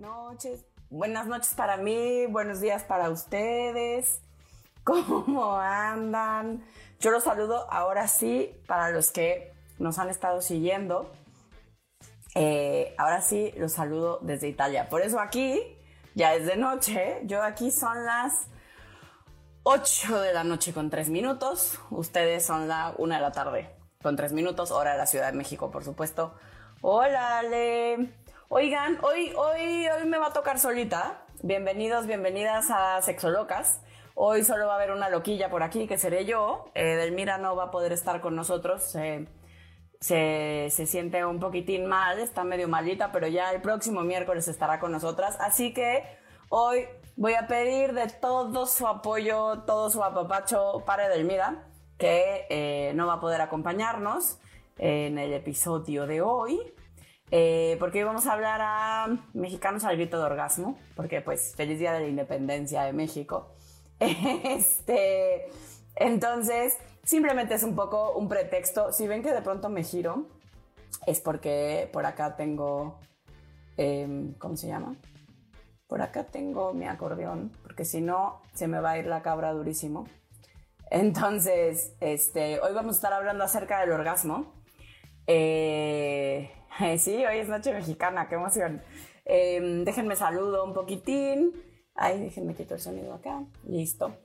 Noches. Buenas noches para mí, buenos días para ustedes. ¿Cómo andan? Yo los saludo ahora sí para los que nos han estado siguiendo. Eh, ahora sí los saludo desde Italia. Por eso aquí ya es de noche. Yo aquí son las 8 de la noche con 3 minutos. Ustedes son la 1 de la tarde con 3 minutos. Hora de la Ciudad de México, por supuesto. Hola, Ale. Oigan, hoy, hoy, hoy me va a tocar solita. Bienvenidos, bienvenidas a Sexolocas. Hoy solo va a haber una loquilla por aquí, que seré yo. Eh, Delmira no va a poder estar con nosotros. se, se siente un poquitín mal, está medio malita, pero ya el próximo miércoles estará con nosotras. Así que hoy voy a pedir de todo su apoyo, todo su apapacho para Delmira, que eh, no va a poder acompañarnos en el episodio de hoy. Eh, porque vamos a hablar a mexicanos al grito de orgasmo, porque pues feliz día de la independencia de México. Este, entonces, simplemente es un poco un pretexto. Si ven que de pronto me giro, es porque por acá tengo, em, ¿cómo se llama? Por acá tengo mi acordeón, porque si no, se me va a ir la cabra durísimo. Entonces, este, hoy vamos a estar hablando acerca del orgasmo. Eh, sí, hoy es Noche Mexicana, qué emoción. Em, déjenme saludo un poquitín. Ay, déjenme quitar el sonido acá. Listo.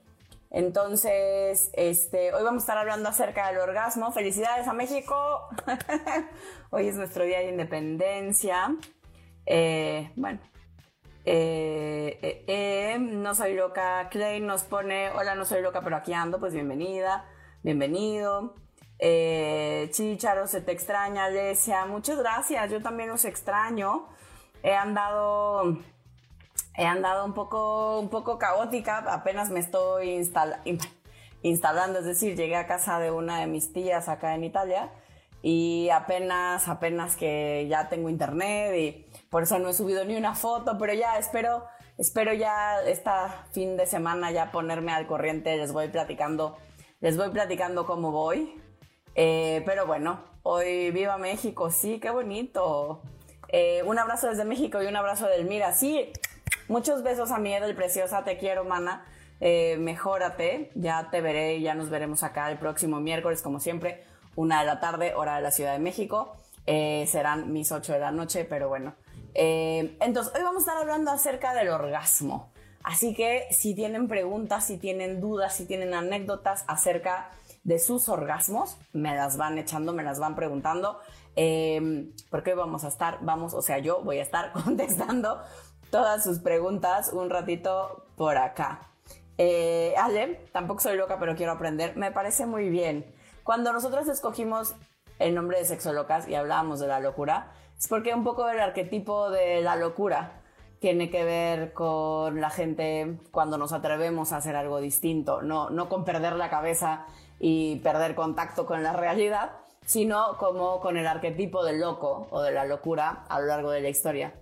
Entonces, este, hoy vamos a estar hablando acerca del orgasmo. Felicidades a México. hoy es nuestro día de independencia. Eh, bueno, eh, eh, no soy loca. Clay nos pone, hola, no soy loca, pero aquí ando. Pues bienvenida, bienvenido. Eh, Chicharo, se te extraña, Alesia. Muchas gracias, yo también los extraño. He andado, he andado un poco, un poco caótica, apenas me estoy instala instalando, es decir, llegué a casa de una de mis tías acá en Italia y apenas, apenas que ya tengo internet y por eso no he subido ni una foto, pero ya espero, espero ya esta fin de semana ya ponerme al corriente, les voy platicando, les voy platicando cómo voy. Eh, pero bueno, hoy viva México, sí, qué bonito. Eh, un abrazo desde México y un abrazo del Mira, sí. Muchos besos a mi Edel Preciosa, te quiero, mana. Eh, mejórate, ya te veré, ya nos veremos acá el próximo miércoles, como siempre, una de la tarde, hora de la Ciudad de México. serán mis 8 de la noche, pero bueno. entonces, hoy vamos a estar hablando acerca del orgasmo. Así que si tienen preguntas, si tienen dudas, si tienen anécdotas acerca de sus orgasmos, me las van echando, me las van preguntando, eh, porque vamos a estar, vamos, o sea, yo voy a estar contestando todas sus preguntas un ratito por acá. Eh, Ale, tampoco soy loca, pero quiero aprender, me parece muy bien. Cuando nosotros escogimos el nombre de Sexolocas y hablábamos de la locura, es porque un poco el arquetipo de la locura tiene que ver con la gente cuando nos atrevemos a hacer algo distinto, no, no con perder la cabeza y perder contacto con la realidad, sino como con el arquetipo del loco o de la locura a lo largo de la historia,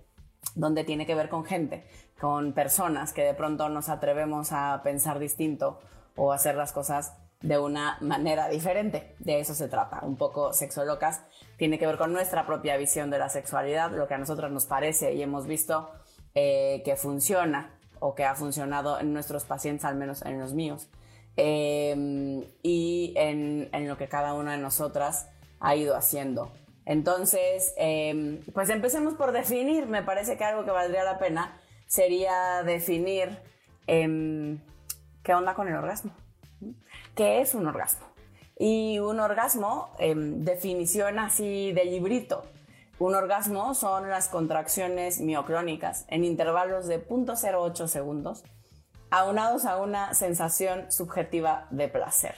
donde tiene que ver con gente, con personas que de pronto nos atrevemos a pensar distinto o hacer las cosas de una manera diferente. De eso se trata. Un poco sexo locas tiene que ver con nuestra propia visión de la sexualidad, lo que a nosotros nos parece y hemos visto eh, que funciona o que ha funcionado en nuestros pacientes, al menos en los míos. Em, y en, lo que cada una de nosotras ha ido haciendo. Entonces, em, pues empecemos por definir, me parece que algo que valdría la pena sería definir em, qué onda con el orgasmo, qué es un orgasmo. Y un orgasmo, definición así de librito, un orgasmo son las contracciones mioclónicas en intervalos de 0.08 segundos aunados a una sensación subjetiva de placer.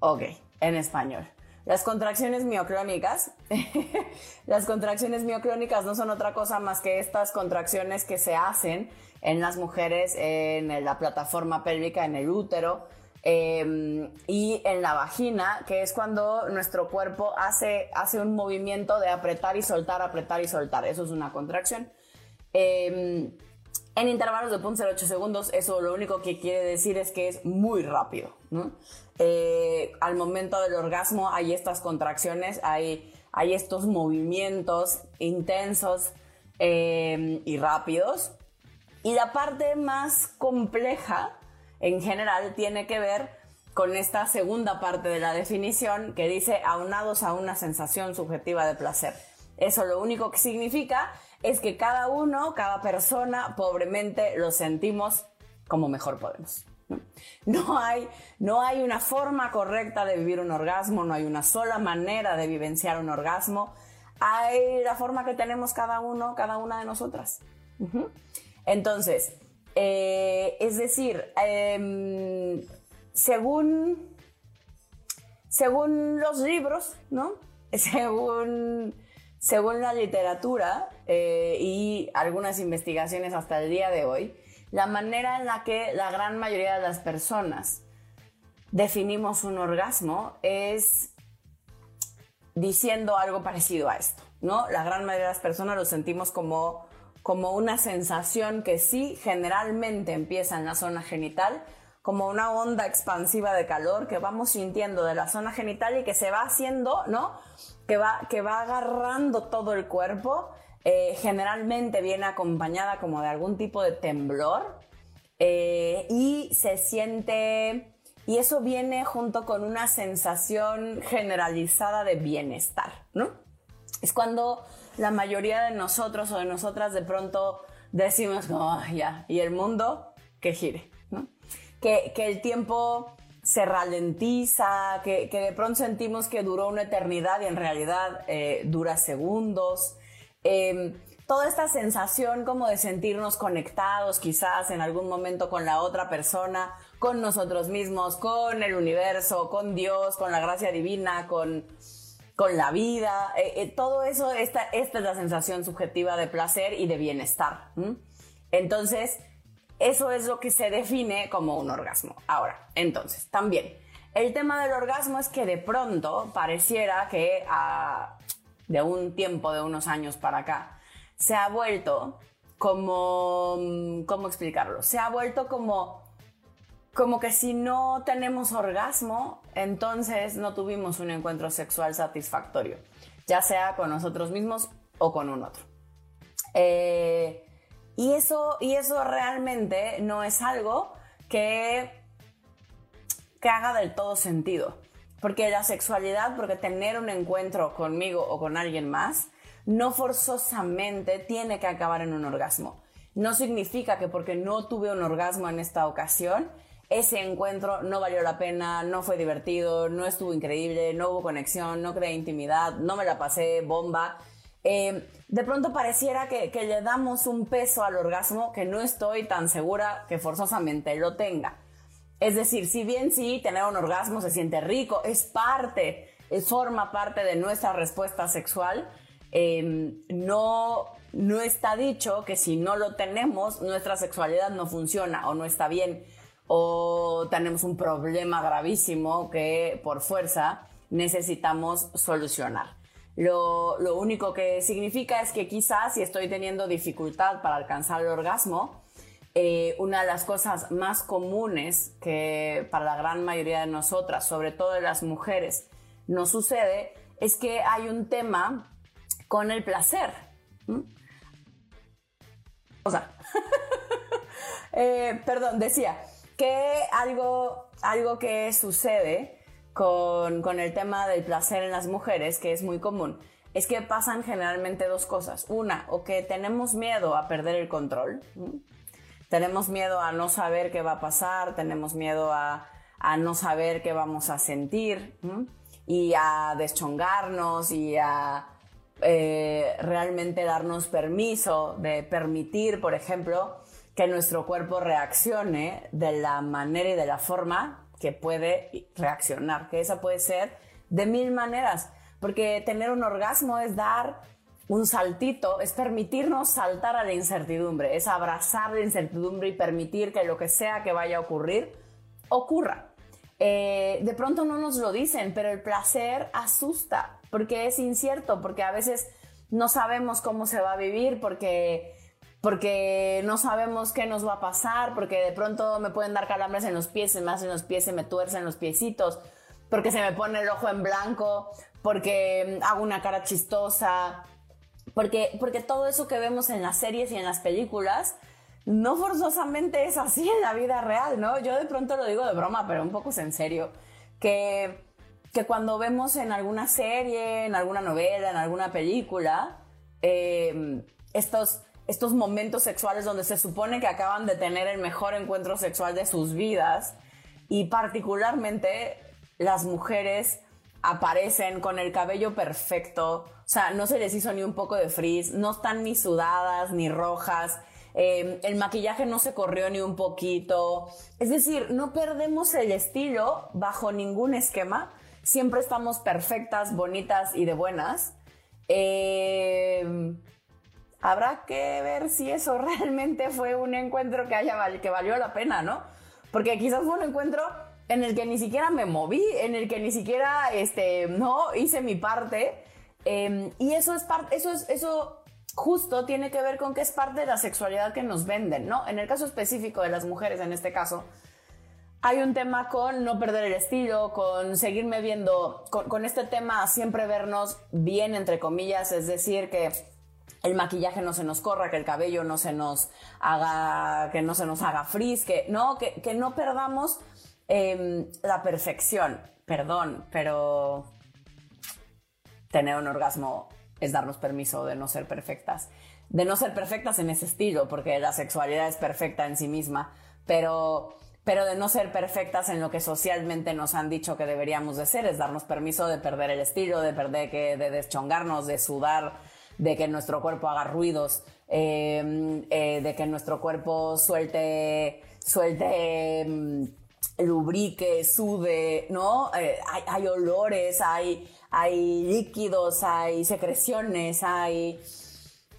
Ok, en español. Las contracciones mioclónicas, las contracciones mioclónicas no son otra cosa más que estas contracciones que se hacen en las mujeres en la plataforma pélvica, en el útero em, y en la vagina, que es cuando nuestro cuerpo hace, hace un movimiento de apretar y soltar, apretar y soltar. Eso es una contracción. Em, en intervalos de 0.08 segundos, eso lo único que quiere decir es que es muy rápido. Eh, al momento del orgasmo hay estas contracciones, hay, hay estos movimientos intensos em, y rápidos. Y la parte más compleja, en general, tiene que ver con esta segunda parte de la definición que dice aunados a una sensación subjetiva de placer. Eso lo único que significa es que cada uno, cada persona, pobremente lo sentimos como mejor podemos. ¿no? hay, no hay una forma correcta de vivir un orgasmo, no hay una sola manera de vivenciar un orgasmo. Hay la forma que tenemos cada uno, cada una de nosotras. Entonces, eh, es decir, em, según, según los libros, ¿no? Según según la literatura eh, y algunas investigaciones hasta el día de hoy, la manera en la que la gran mayoría de las personas definimos un orgasmo es diciendo algo parecido a esto, ¿no? La gran mayoría de las personas lo sentimos como, como una sensación que sí generalmente empieza en la zona genital, como una onda expansiva de calor que vamos sintiendo de la zona genital y que se va haciendo, ¿no? Que va, que va agarrando todo el cuerpo. Eh, generalmente viene acompañada como de algún tipo de temblor eh, y se siente, y eso viene junto con una sensación generalizada de bienestar, ¿no? Es cuando la mayoría de nosotros o de nosotras de pronto decimos, oh, ya, y el mundo que gire que, el tiempo se ralentiza, que, de pronto sentimos que duró una eternidad y en realidad eh, dura segundos. Em, toda esta sensación como de sentirnos conectados quizás en algún momento con la otra persona, con nosotros mismos, con el universo, con Dios, con la gracia divina, con, con la vida. Eh, eh, todo eso, esta, esta es la sensación subjetiva de placer y de bienestar. Entonces, eso es lo que se define como un orgasmo. Ahora, entonces, también, el tema del orgasmo es que de pronto pareciera que de un tiempo, de unos años para acá, se ha vuelto como, ¿cómo explicarlo? Se ha vuelto como, como que si no tenemos orgasmo, entonces no tuvimos un encuentro sexual satisfactorio, ya sea con nosotros mismos o con un otro. Eh, y eso, y eso realmente no es algo que, que haga del todo sentido. Porque la sexualidad, porque tener un encuentro conmigo o con alguien más, no forzosamente tiene que acabar en un orgasmo. No significa que porque no tuve un orgasmo en esta ocasión, ese encuentro no valió la pena, no fue divertido, no estuvo increíble, no hubo conexión, no creé intimidad, no me la pasé bomba. Eh, de pronto pareciera que, le damos un peso al orgasmo que no estoy tan segura que forzosamente lo tenga. Es decir, si bien sí, tener un orgasmo se siente rico, es parte, forma parte de nuestra respuesta sexual, em, no, no está dicho que si no lo tenemos, nuestra sexualidad no funciona o no está bien o tenemos un problema gravísimo que por fuerza necesitamos solucionar. Lo, único que significa es que quizás si estoy teniendo dificultad para alcanzar el orgasmo, eh, una de las cosas más comunes que para la gran mayoría de nosotras, sobre todo de las mujeres, nos sucede es que hay un tema con el placer. O sea, eh, perdón, decía que algo, algo que sucede con, el tema del placer en las mujeres, que es muy común, es que pasan generalmente dos cosas. Una, o que tenemos miedo a perder el control. Tenemos miedo a no saber qué va a pasar, tenemos miedo a, no saber qué vamos a sentir y a deschongarnos y a eh, realmente darnos permiso de permitir, por ejemplo, que nuestro cuerpo reaccione de la manera y de la forma que puede reaccionar, que esa puede ser de mil maneras, porque tener un orgasmo es dar un saltito, es permitirnos saltar a la incertidumbre, es abrazar la incertidumbre y permitir que lo que sea que vaya a ocurrir, ocurra. Eh, de pronto no nos lo dicen, pero el placer asusta, porque es incierto, porque a veces no sabemos cómo se va a vivir, porque porque no sabemos qué nos va a pasar, porque de pronto me pueden dar calambres en los pies, se me hacen los pies, se me tuercen los piecitos, porque se me pone el ojo en blanco, porque hago una cara chistosa, porque, porque todo eso que vemos en las series y en las películas no forzosamente es así en la vida real, ¿no? Yo de pronto lo digo de broma, pero un poco es en serio, que, que cuando vemos en alguna serie, en alguna novela, en alguna película, eh, estos estos momentos sexuales donde se supone que acaban de tener el mejor encuentro sexual de sus vidas y particularmente las mujeres aparecen con el cabello perfecto, o sea, no se les hizo ni un poco de frizz, no están ni sudadas ni rojas, eh, el maquillaje no se corrió ni un poquito, es decir, no perdemos el estilo bajo ningún esquema, siempre estamos perfectas, bonitas y de buenas. Eh, habrá que ver si eso realmente fue un encuentro que, haya, que valió la pena, ¿no? Porque quizás fue un encuentro en el que ni siquiera me moví, en el que ni siquiera, este, no, hice mi parte. Em, y eso es parte, eso es, eso justo tiene que ver con que es parte de la sexualidad que nos venden, ¿no? En el caso específico de las mujeres, en este caso, hay un tema con no perder el estilo, con seguirme viendo, con, con este tema siempre vernos bien, entre comillas, es decir, que el maquillaje no se nos corra, que el cabello no se nos haga, que no se nos haga frizz, que no, que, no perdamos em, la perfección. Perdón, pero tener un orgasmo es darnos permiso de no ser perfectas. De no ser perfectas en ese estilo, porque la sexualidad es perfecta en sí misma, pero, pero de no ser perfectas en lo que socialmente nos han dicho que deberíamos de ser, es darnos permiso de perder el estilo, de perder que, de deschongarnos, de sudar, de que nuestro cuerpo haga ruidos, em, eh, de que nuestro cuerpo suelte, suelte, em, lubrique, sude, ¿no? Eh, hay, olores, hay, hay líquidos, hay secreciones, hay,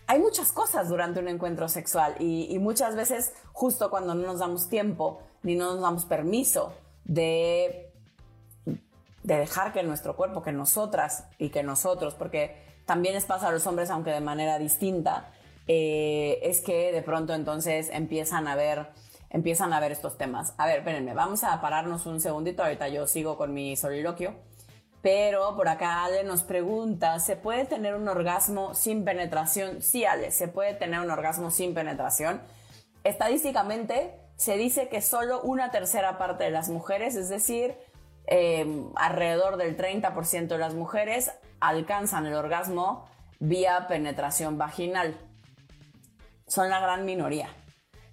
hay muchas cosas durante un encuentro sexual y, y, muchas veces justo cuando no nos damos tiempo ni no nos damos permiso de, de dejar que nuestro cuerpo, que nosotras y que nosotros, porque también les pasa a los hombres, aunque de manera distinta, eh, es que de pronto entonces empiezan a ver empiezan a ver estos temas. A ver, espérenme, vamos a pararnos un segundito, ahorita yo sigo con mi soliloquio. Pero por acá Ale nos pregunta, ¿se puede tener un orgasmo sin penetración? Sí, Ale, se puede tener un orgasmo sin penetración. Estadísticamente se dice que solo una tercera parte de las mujeres, es decir, eh, alrededor del 30% de las mujeres alcanzan el orgasmo vía penetración vaginal. Son la gran minoría.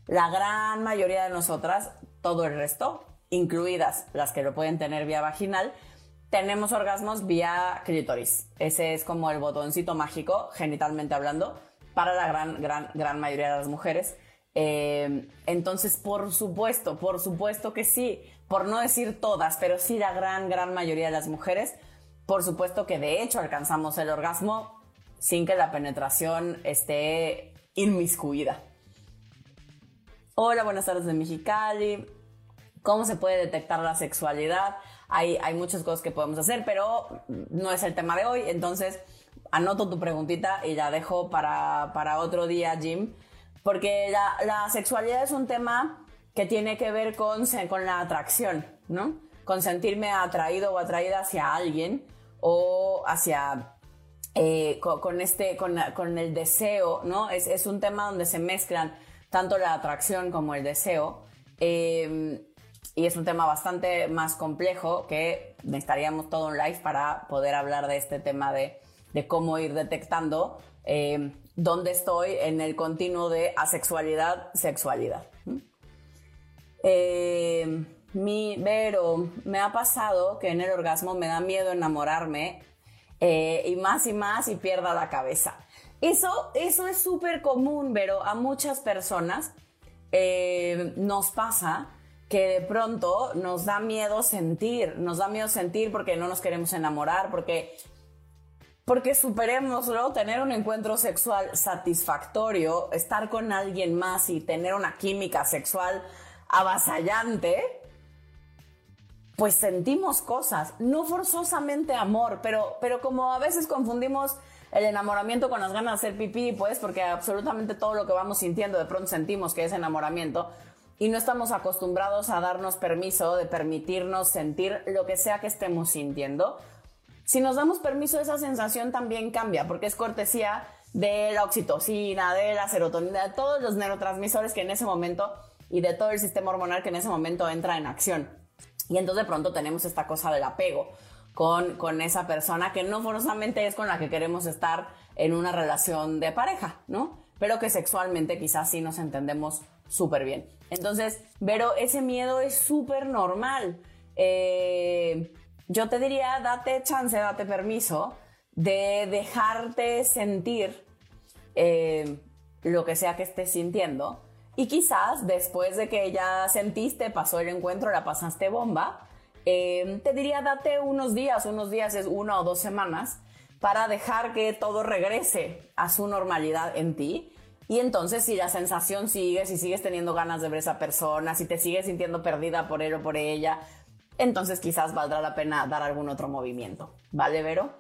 La gran mayoría de nosotras, todo el resto, incluidas las que lo pueden tener vía vaginal, tenemos orgasmos vía clítoris. Ese es como el botoncito mágico, genitalmente hablando, para la gran, gran, gran mayoría de las mujeres. Eh, entonces, por supuesto, por supuesto que sí, por no decir todas, pero sí la gran, gran mayoría de las mujeres por supuesto que de hecho alcanzamos el orgasmo sin que la penetración esté inmiscuida. Hola, buenas tardes de Mexicali. ¿Cómo se puede detectar la sexualidad? Hay, hay muchas cosas que podemos hacer, pero no es el tema de hoy. Entonces, anoto tu preguntita y la dejo para, para otro día, Jim. Porque la, sexualidad es un tema que tiene que ver con, con la atracción, ¿no? Con sentirme atraído o atraída hacia alguien o hacia eh, con, este, con, el deseo, ¿no? Es, un tema donde se mezclan tanto la atracción como el deseo. Em, y es un tema bastante más complejo que necesitaríamos todo un live para poder hablar de este tema de, cómo ir detectando em, dónde estoy en el continuo de asexualidad, sexualidad. Eh, mi, Vero, me ha pasado que en el orgasmo me da miedo enamorarme eh, y más y más y pierda la cabeza. Eso, eso es súper común, Vero, a muchas personas eh, nos pasa que de pronto nos da miedo sentir, nos da miedo sentir porque no nos queremos enamorar, porque porque tener un encuentro sexual satisfactorio, estar con alguien más y tener una química sexual avasallante, pues sentimos cosas, no forzosamente amor, pero, pero como a veces confundimos el enamoramiento con las ganas de hacer pipí, pues porque absolutamente todo lo que vamos sintiendo de pronto sentimos que es enamoramiento y no estamos acostumbrados a darnos permiso de permitirnos sentir lo que sea que estemos sintiendo. Si nos damos permiso, esa sensación también cambia, porque es cortesía de la oxitocina, de la serotonina, de todos los neurotransmisores que en ese momento y de todo el sistema hormonal que en ese momento entra en acción. Y entonces de pronto tenemos esta cosa del apego con, con esa persona que no forzosamente es con la que queremos estar en una relación de pareja, ¿no? Pero que sexualmente quizás sí nos entendemos súper bien. Entonces, pero ese miedo es súper normal. Eh, yo te diría, date chance, date permiso de dejarte sentir eh, lo que sea que estés sintiendo. Y quizás después de que ya sentiste, pasó el encuentro, la pasaste bomba, eh, te diría, date unos días, unos días es una o dos semanas, para dejar que todo regrese a su normalidad en ti. Y entonces si la sensación sigue, si sigues teniendo ganas de ver a esa persona, si te sigues sintiendo perdida por él o por ella, entonces quizás valdrá la pena dar algún otro movimiento. ¿Vale, Vero?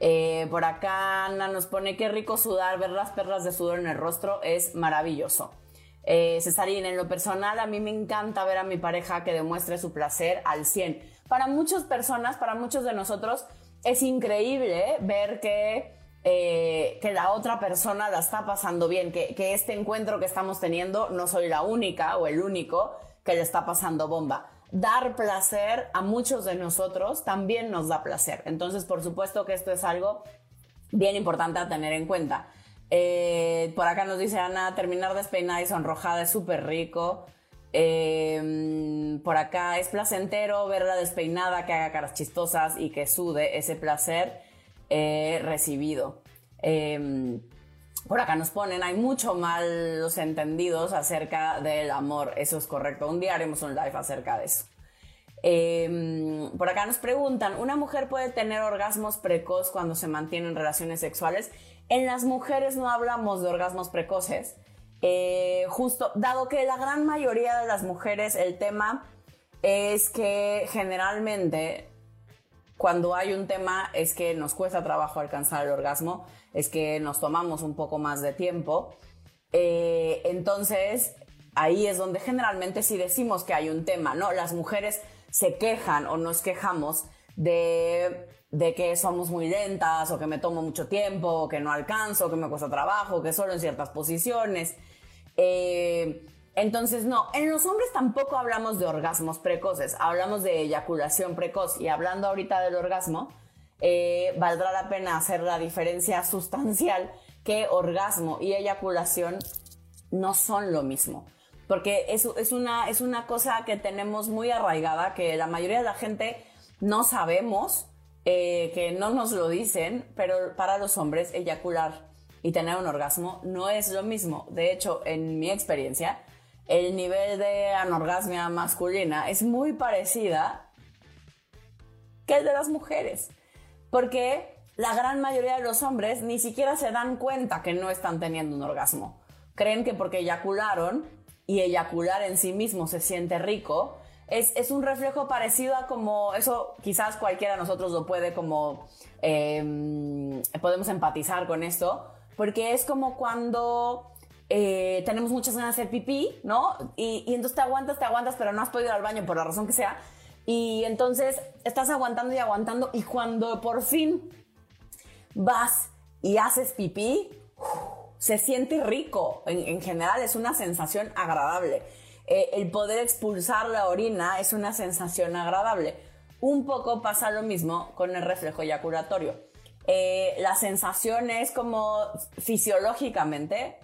Eh, por acá Ana nos pone qué rico sudar, ver las perlas de sudor en el rostro es maravilloso. Eh, en lo personal a mí me encanta ver a mi pareja que demuestre su placer al 100. Para muchas personas, para muchos de nosotros, es increíble ver que, eh, que la otra persona la está pasando bien, que, que este encuentro que estamos teniendo no soy la única o el único que le está pasando bomba dar placer a muchos de nosotros también nos da placer. Entonces, por supuesto que esto es algo bien importante a tener en cuenta. Eh, por acá nos dice Ana, terminar despeinada y sonrojada es súper rico. Eh, por acá es placentero verla despeinada, que haga caras chistosas y que sude ese placer eh, recibido. Por acá nos ponen, hay mucho malos entendidos acerca del amor. Eso es correcto. Un día haremos un live acerca de eso. Em, por acá nos preguntan, ¿una mujer puede tener orgasmos precoz cuando se mantiene en relaciones sexuales? En las mujeres no hablamos de orgasmos precoces. Eh, justo, dado que la gran mayoría de las mujeres el tema es que generalmente cuando hay un tema es que nos cuesta trabajo alcanzar el orgasmo es que nos tomamos un poco más de tiempo. Eh, entonces, ahí es donde generalmente si decimos que hay un tema, ¿no? Las mujeres se quejan o nos quejamos de, que somos muy lentas o que me tomo mucho tiempo, o que no alcanzo, que me cuesta trabajo, que solo en ciertas posiciones. Eh, entonces, no, en los hombres tampoco hablamos de orgasmos precoces, hablamos de eyaculación precoz y hablando ahorita del orgasmo, eh, valdrá la pena hacer la diferencia sustancial que orgasmo y eyaculación no son lo mismo. Porque eso es una, es una cosa que tenemos muy arraigada, que la mayoría de la gente no sabemos, eh, que no nos lo dicen, pero para los hombres eyacular y tener un orgasmo no es lo mismo. De hecho, en mi experiencia, el nivel de anorgasmia masculina es muy parecida que el de las mujeres porque la gran mayoría de los hombres ni siquiera se dan cuenta que no están teniendo un orgasmo. Creen que porque eyacularon y eyacular en sí mismo se siente rico, es, un reflejo parecido a como, eso quizás cualquiera de nosotros lo puede como, em, podemos empatizar con esto, porque es como cuando eh, tenemos muchas ganas de hacer pipí, ¿no? Y, y entonces te aguantas, te aguantas, pero no has podido ir al baño por la razón que sea, y entonces estás aguantando y aguantando y cuando por fin vas y haces pipí, se siente rico. En, general es una sensación agradable. Eh, el poder expulsar la orina es una sensación agradable. Un poco pasa lo mismo con el reflejo eyaculatorio. Eh, la sensación es como fisiológicamente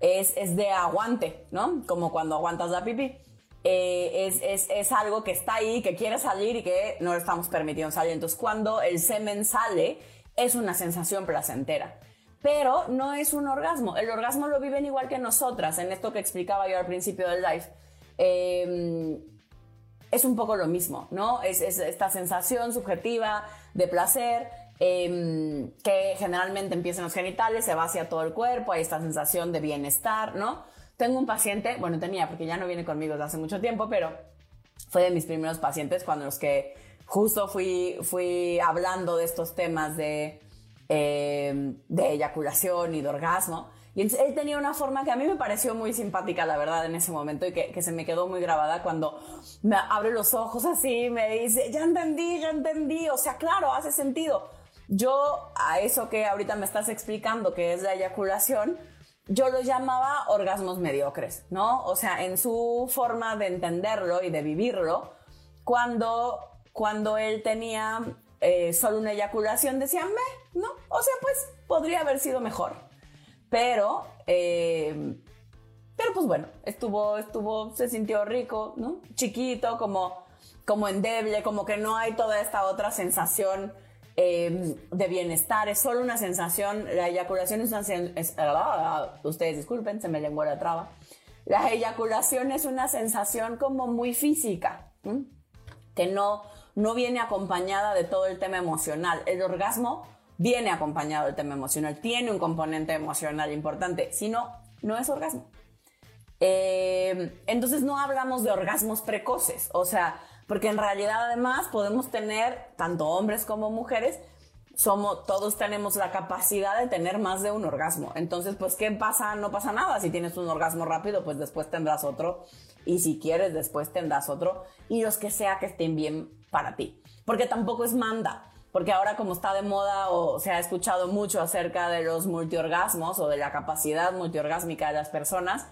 es, es de aguante, ¿no? Como cuando aguantas la pipí. Eh, es, algo que está ahí, que quiere salir y que no le estamos permitiendo salir. Entonces, cuando el semen sale, es una sensación placentera. Pero no es un orgasmo. El orgasmo lo viven igual que nosotras, en esto que explicaba yo al principio del live. Em, es un poco lo mismo, ¿no? Es, esta sensación subjetiva de placer em, que generalmente empieza en los genitales, se va hacia todo el cuerpo, hay esta sensación de bienestar, ¿no? Tengo un paciente, bueno, tenía, porque ya no viene conmigo desde hace mucho tiempo, pero fue de mis primeros pacientes cuando los que justo fui, fui hablando de estos temas de, em, de eyaculación y de orgasmo. Y él tenía una forma que a mí me pareció muy simpática, la verdad, en ese momento y que, se me quedó muy grabada cuando me abre los ojos así, me dice, ya entendí, ya entendí, o sea, claro, hace sentido. Yo a eso que ahorita me estás explicando, que es la eyaculación, yo lo llamaba orgasmos mediocres, ¿no? O sea, en su forma de entenderlo y de vivirlo, cuando, cuando él tenía eh, solo una eyaculación, decía, me, ¿no? O sea, pues podría haber sido mejor. Pero, eh, pero pues bueno, estuvo, estuvo, se sintió rico, ¿no? Chiquito, como, como endeble, como que no hay toda esta otra sensación eh, de bienestar, es solo una sensación, la eyaculación es una sensación, ustedes disculpen, se me lengua la traba, la eyaculación es una sensación como muy física, que no, no viene acompañada de todo el tema emocional. El orgasmo viene acompañado del tema emocional, tiene un componente emocional importante, si no, no es orgasmo. Eh, entonces no hablamos de orgasmos precoces, o sea, porque en realidad además podemos tener, tanto hombres como mujeres, somos, todos tenemos la capacidad de tener más de un orgasmo. Entonces, pues, ¿qué pasa? No pasa nada. Si tienes un orgasmo rápido, pues después tendrás otro. Y si quieres, después tendrás otro. Y los que sea que estén bien para ti. Porque tampoco es manda porque ahora como está de moda o se ha escuchado mucho acerca de los multiorgasmos o de la capacidad multiorgásmica de las personas,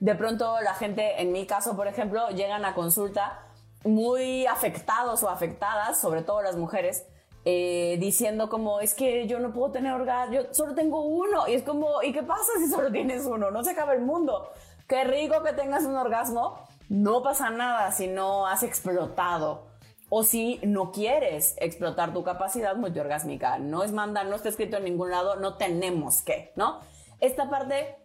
de pronto la gente, en mi caso por ejemplo, llegan a consulta muy afectados o afectadas, sobre todo las mujeres, eh, diciendo como es que yo no puedo tener orgasmo, yo solo tengo uno y es como, ¿y qué pasa si solo tienes uno? No se acaba el mundo. Qué rico que tengas un orgasmo, no pasa nada si no has explotado o si no quieres explotar tu capacidad multiorgásmica. No es manda, no está escrito en ningún lado, no tenemos que, ¿no? Esta parte,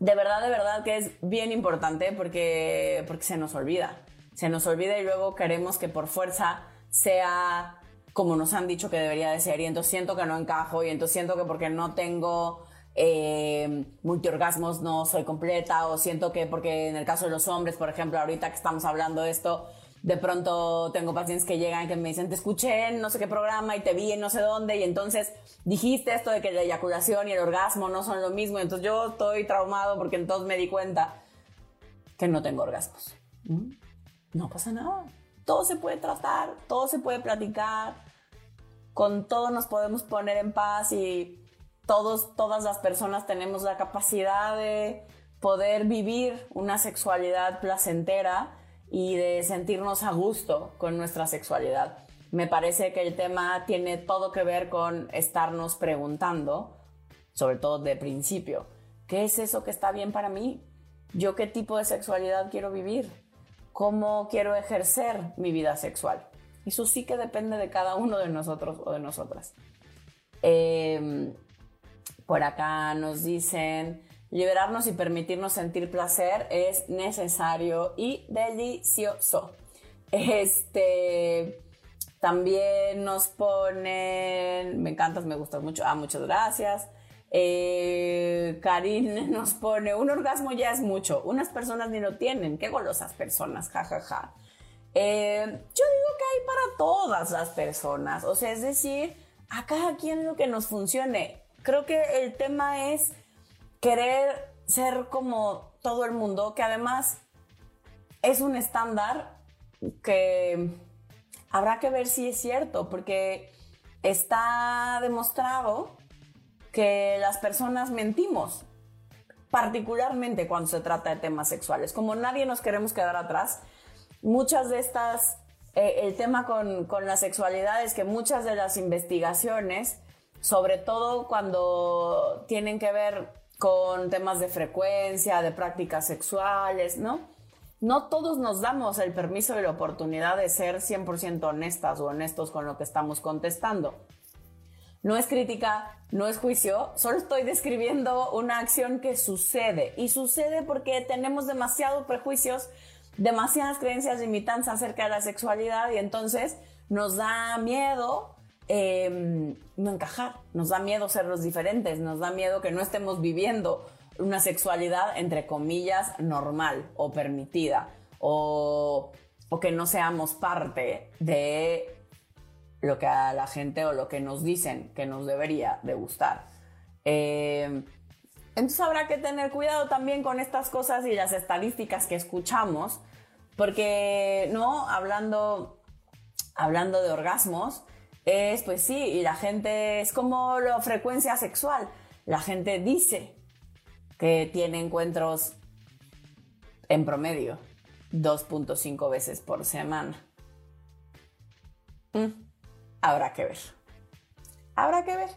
de verdad, de verdad que es bien importante porque, porque se nos olvida. Se nos olvida y luego queremos que por fuerza sea como nos han dicho que debería de ser y entonces siento que no encajo y entonces siento que porque no tengo eh, multiorgasmos no soy completa o siento que porque en el caso de los hombres, por ejemplo, ahorita que estamos hablando de esto, de pronto tengo pacientes que llegan que me dicen, te escuché en no sé qué programa y te vi en no sé dónde y entonces dijiste esto de que la eyaculación y el orgasmo no son lo mismo. Entonces yo estoy traumado porque entonces me di cuenta que no tengo orgasmos. ¿Mm? No pasa nada. Todo se puede tratar, todo se puede platicar, con todo nos podemos poner en paz y todos, todas las personas tenemos la capacidad de poder vivir una sexualidad placentera y de sentirnos a gusto con nuestra sexualidad. Me parece que el tema tiene todo que ver con estarnos preguntando, sobre todo de principio, ¿qué es eso que está bien para mí? ¿Yo qué tipo de sexualidad quiero vivir? ¿Cómo quiero ejercer mi vida sexual? Eso sí que depende de cada uno de nosotros o de nosotras. Em, por acá nos dicen, Liberarnos y permitirnos sentir placer es necesario y delicioso. Este también nos ponen, me encantas, me gustas mucho. Ah, muchas gracias. Eh, Karin nos pone, un orgasmo ya es mucho. Unas personas ni lo tienen. Qué golosas personas, jajaja. Ja, ja. eh, yo digo que hay para todas las personas. O sea, es decir, a cada quien lo que nos funcione. Creo que el tema es querer ser como todo el mundo, que además es un estándar que habrá que ver si es cierto, porque está demostrado que las personas mentimos, particularmente cuando se trata de temas sexuales. Como nadie nos queremos quedar atrás, muchas de estas, eh, el tema con, con la sexualidad es que muchas de las investigaciones, sobre todo cuando tienen que ver con temas de frecuencia, de prácticas sexuales, ¿no? No todos nos damos el permiso y la oportunidad de ser 100% honestas o honestos con lo que estamos contestando. No es crítica, no es juicio, solo estoy describiendo una acción que sucede y sucede porque tenemos demasiados prejuicios demasiadas creencias limitantes acerca de la sexualidad y entonces nos da miedo em, no encajar, nos da miedo ser los diferentes, nos da miedo que no estemos viviendo una sexualidad entre comillas normal o permitida o, que no seamos parte de lo que a la gente o lo que nos dicen que nos debería de gustar. Em, entonces habrá que tener cuidado también con estas cosas y las estadísticas que escuchamos, porque, ¿no? Hablando, hablando de orgasmos, es pues sí, y la gente es como la frecuencia sexual. La gente dice que tiene encuentros en promedio 2.5 veces por semana. Mm, habrá que ver. Habrá que ver.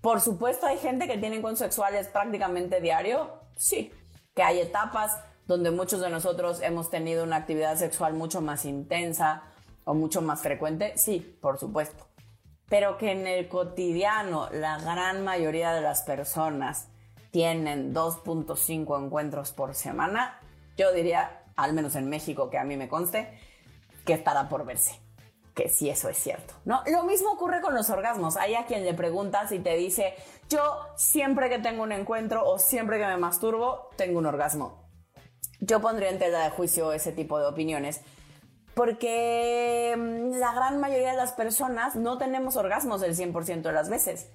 Por supuesto, hay gente que tiene encuentros sexuales prácticamente diario. Sí. Que hay etapas donde muchos de nosotros hemos tenido una actividad sexual mucho más intensa o mucho más frecuente. Sí, por supuesto. Pero que en el cotidiano la gran mayoría de las personas tienen 2.5 encuentros por semana, yo diría, al menos en México, que a mí me conste, que estará por verse que sí eso es cierto, ¿no? Lo mismo ocurre con los orgasmos. Hay a quien le preguntas y te dice, yo siempre que tengo un encuentro o siempre que me masturbo, tengo un orgasmo. Yo pondría en tela de juicio ese tipo de opiniones porque mm, la gran mayoría de las personas no tenemos orgasmos el 100% de las veces.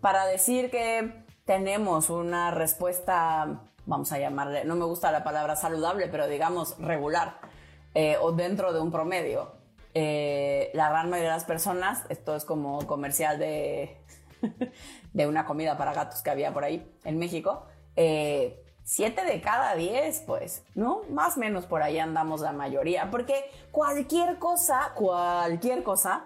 Para decir que tenemos una respuesta, vamos a llamarle, no me gusta la palabra saludable, pero digamos regular, eh, o dentro de un promedio, eh, la gran mayoría de las personas, esto es como comercial de, de una comida para gatos que había por ahí en México, eh, siete de cada diez, pues, ¿no? Más o menos por ahí andamos la mayoría, porque cualquier cosa, cualquier cosa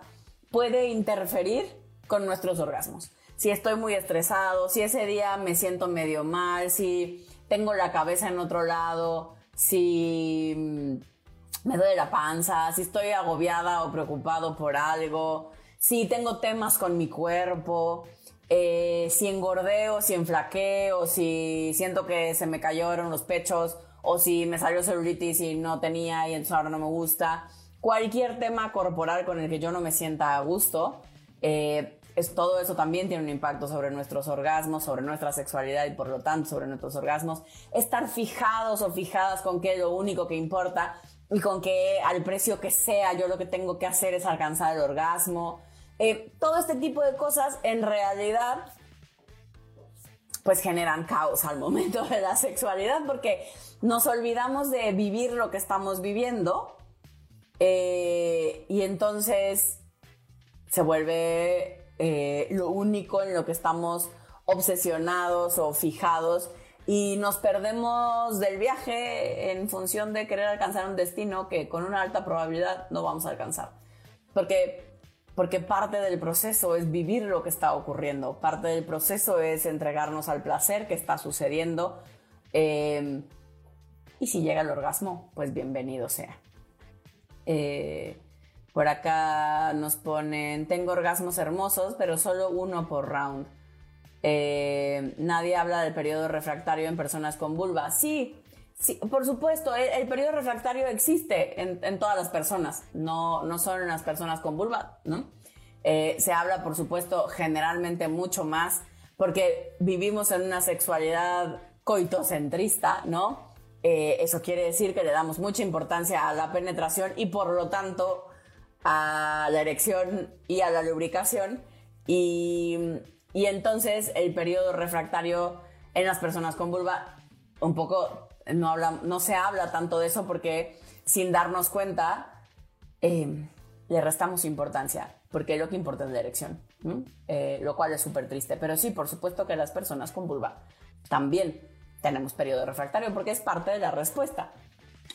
puede interferir con nuestros orgasmos. Si estoy muy estresado, si ese día me siento medio mal, si tengo la cabeza en otro lado, si mm, me duele la panza, si estoy agobiada o preocupado por algo, si tengo temas con mi cuerpo, eh, si engordeo, si enflaqueo, si siento que se me cayeron los pechos o si me salió celulitis y no tenía y entonces ahora no me gusta. Cualquier tema corporal con el que yo no me sienta a gusto, eh, es, todo eso también tiene un impacto sobre nuestros orgasmos, sobre nuestra sexualidad y por lo tanto sobre nuestros orgasmos. Estar fijados o fijadas con que lo único que importa y con que al precio que sea yo lo que tengo que hacer es alcanzar el orgasmo. Eh, todo este tipo de cosas en realidad pues generan caos al momento de la sexualidad porque nos olvidamos de vivir lo que estamos viviendo eh, y entonces se vuelve eh, lo único en lo que estamos obsesionados o fijados y nos perdemos del viaje en función de querer alcanzar un destino que con una alta probabilidad no vamos a alcanzar. Porque, porque parte del proceso es vivir lo que está ocurriendo, parte del proceso es entregarnos al placer que está sucediendo. Eh, y si llega el orgasmo, pues bienvenido sea. Eh, por acá nos ponen, tengo orgasmos hermosos, pero solo uno por round. Eh, nadie habla del periodo refractario en personas con vulva. Sí, sí por supuesto, el, periodo refractario existe en, todas las personas, no, no solo en las personas con vulva, ¿no? Eh, se habla, por supuesto, generalmente mucho más porque vivimos en una sexualidad coitocentrista, ¿no? Eh, eso quiere decir que le damos mucha importancia a la penetración y por lo tanto a la erección y a la lubricación. Y y entonces el periodo refractario en las personas con vulva, un poco no, habla, no se habla tanto de eso porque sin darnos cuenta em, le restamos importancia, porque lo que importa es la erección, eh, lo cual es súper triste. Pero sí, por supuesto que las personas con vulva también tenemos periodo refractario porque es parte de la respuesta.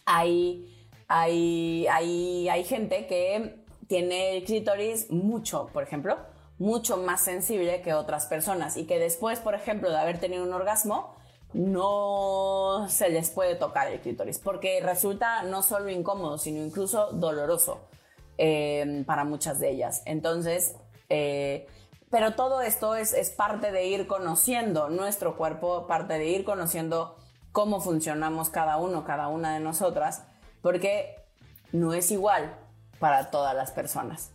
Hay, hay, hay, hay gente que tiene el clítoris mucho, por ejemplo, mucho más sensible que otras personas y que después, por ejemplo, de haber tenido un orgasmo, no se les puede tocar el clítoris porque resulta no solo incómodo, sino incluso doloroso eh, para muchas de ellas. Entonces, eh, pero todo esto es, es parte de ir conociendo nuestro cuerpo, parte de ir conociendo cómo funcionamos cada uno, cada una de nosotras porque no es igual para todas las personas.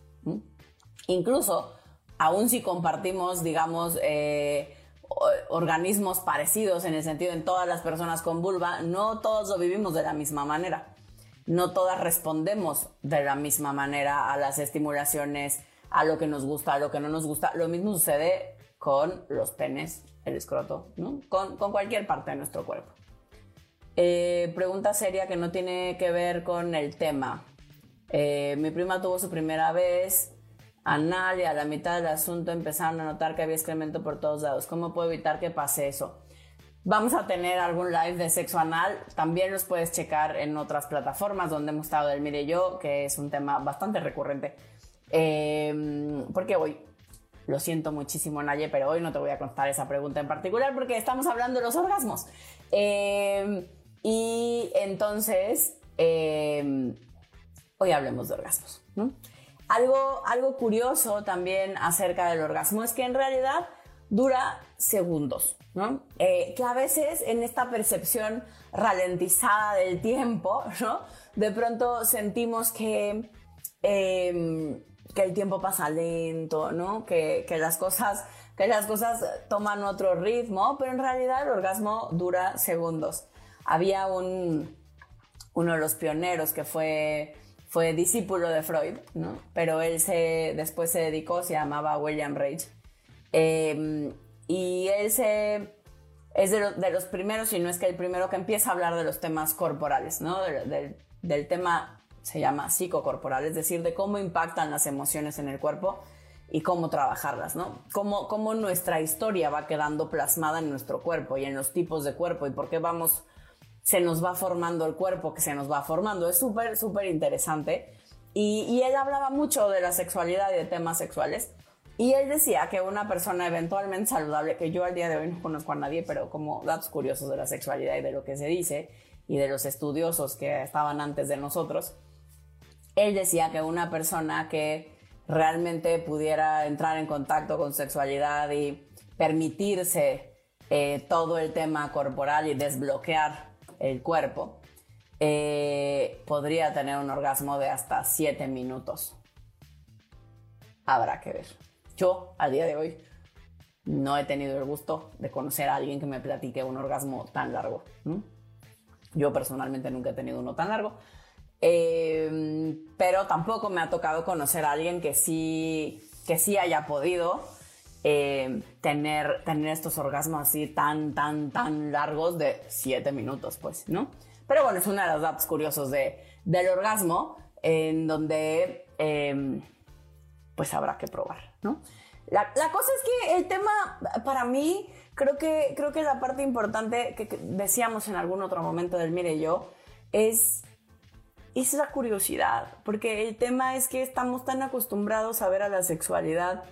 Incluso, aún si compartimos, digamos, eh, organismos parecidos en el sentido en todas las personas con vulva, no todos lo vivimos de la misma manera. No todas respondemos de la misma manera a las estimulaciones, a lo que nos gusta, a lo que no nos gusta. Lo mismo sucede con los penes, el escroto, ¿no? con, cualquier parte de nuestro cuerpo. Eh, pregunta seria que no tiene que ver con el tema. Eh, mi prima tuvo su primera vez anal y a la mitad del asunto empezaron a notar que había excremento por todos lados. ¿Cómo puedo evitar que pase eso? Vamos a tener algún live de sexo anal. También los puedes checar en otras plataformas donde hemos estado del Mire Yo, que es un tema bastante recurrente. Eh, porque hoy, lo siento muchísimo, Naye, pero hoy no te voy a contar esa pregunta en particular porque estamos hablando de los orgasmos. Eh, y entonces, eh, hoy hablemos de orgasmos. Algo, algo curioso también acerca del orgasmo es que en realidad dura segundos, ¿no? Eh, que a veces en esta percepción ralentizada del tiempo, ¿no? De pronto sentimos que, em, que el tiempo pasa lento, ¿no? Que, que, las cosas, que las cosas toman otro ritmo, pero en realidad el orgasmo dura segundos. Había un, uno de los pioneros que fue fue discípulo de Freud, ¿no? Pero él se, después se dedicó, se llamaba William Rage. Em, y él se, es de, los primeros, y no es que el primero que empieza a hablar de los temas corporales, ¿no? del tema, se llama psicocorporal, es decir, de cómo impactan las emociones en el cuerpo y cómo trabajarlas, ¿no? Cómo, cómo nuestra historia va quedando plasmada en nuestro cuerpo y en los tipos de cuerpo y por qué vamos se nos va formando el cuerpo que se nos va formando. Es súper, súper interesante. Y, él hablaba mucho de la sexualidad y de temas sexuales. Y él decía que una persona eventualmente saludable, que yo al día de hoy no conozco a nadie, pero como datos curiosos de la sexualidad y de lo que se dice, y de los estudiosos que estaban antes de nosotros, él decía que una persona que realmente pudiera entrar en contacto con sexualidad y permitirse eh, todo el tema corporal y desbloquear el cuerpo, eh, podría tener un orgasmo de hasta 7 minutos. Habrá que ver. Yo, al día de hoy, no he tenido el gusto de conocer a alguien que me platique un orgasmo tan largo. Yo personalmente nunca he tenido uno tan largo. Eh, pero tampoco me ha tocado conocer a alguien que sí, que sí haya podido eh, tener, tener estos orgasmos así tan, tan, tan largos de 7 minutos, pues, ¿no? Pero bueno, es uno de los datos curiosos de, del orgasmo, en donde em, pues habrá que probar, ¿no? La, la, cosa es que el tema, para mí, creo que, creo que la parte importante que, decíamos en algún otro momento del Mire Yo, es, es la curiosidad, porque el tema es que estamos tan acostumbrados a ver a la sexualidad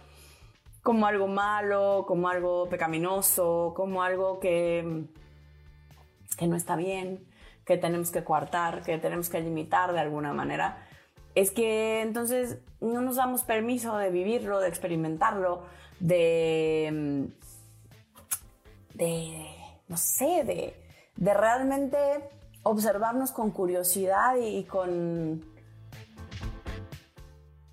como algo malo, como algo pecaminoso, como algo que, que no está bien, que tenemos que coartar, que tenemos que limitar de alguna manera, es que entonces no nos damos permiso de vivirlo, de experimentarlo, de, de no sé, de, de realmente observarnos con curiosidad y, y con